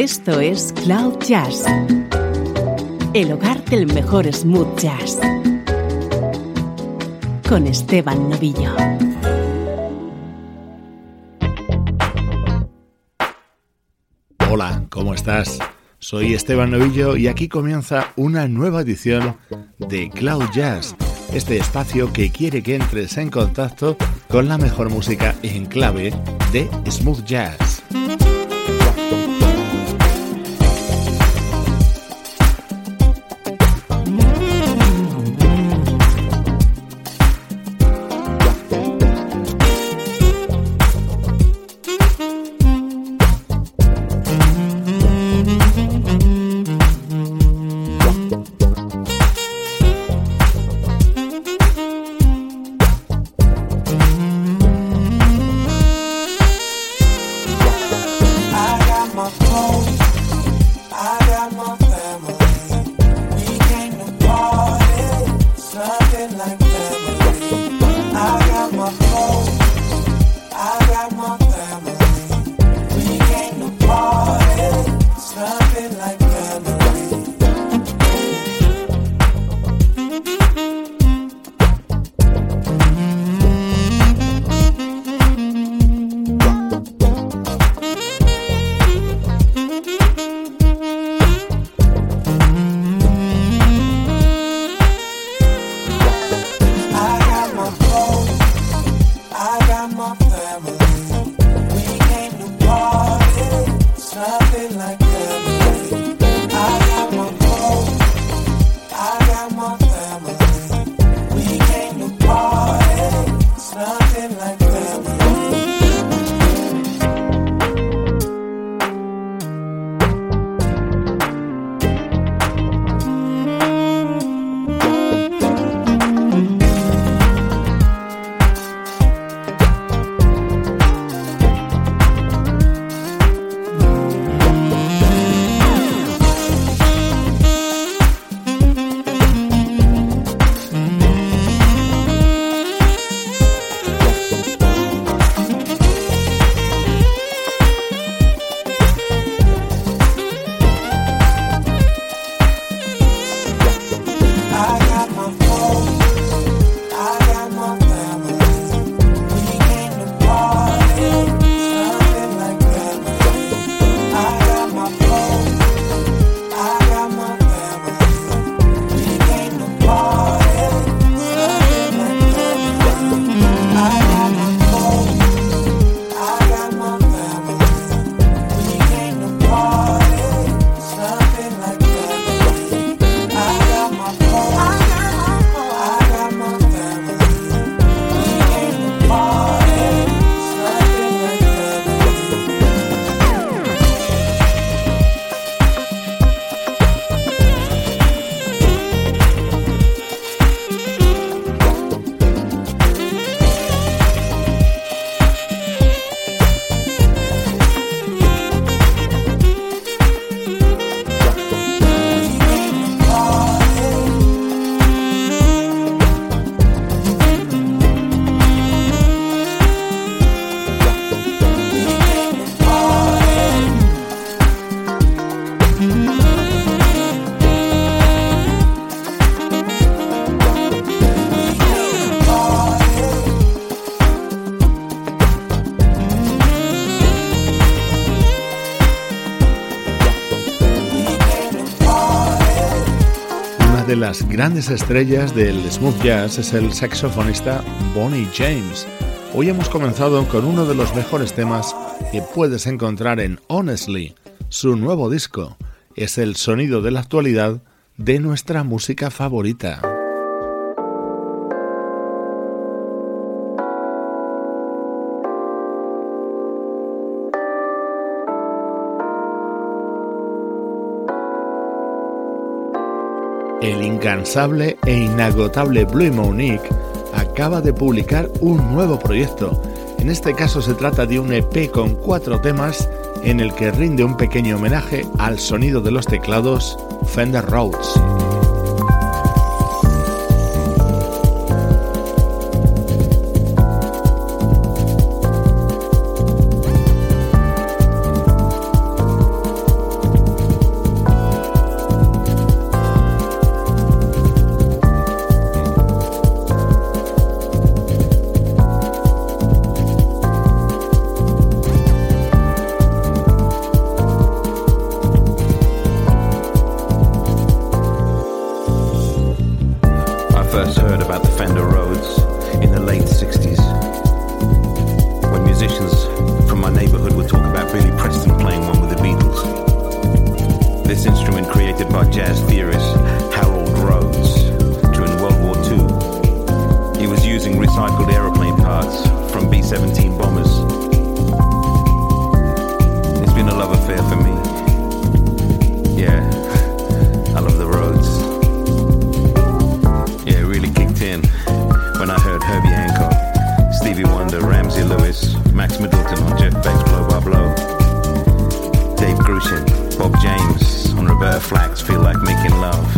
Esto es Cloud Jazz, el hogar del mejor smooth jazz, con Esteban Novillo. Hola, ¿cómo estás? Soy Esteban Novillo y aquí comienza una nueva edición de Cloud Jazz, este espacio que quiere que entres en contacto con la mejor música en clave de smooth jazz. Las grandes estrellas del smooth jazz es el saxofonista Bonnie James. Hoy hemos comenzado con uno de los mejores temas que puedes encontrar en Honestly, su nuevo disco. Es el sonido de la actualidad de nuestra música favorita. El incansable e inagotable Blue Monique acaba de publicar un nuevo proyecto. En este caso se trata de un EP con cuatro temas en el que rinde un pequeño homenaje al sonido de los teclados Fender Rhodes. my neighborhood would talk about Billy Preston playing one with the Beatles. This instrument created by jazz theorist Harold Rhodes during World War II. He was using recycled airplane parts from B-17 bombers flax feel like making love.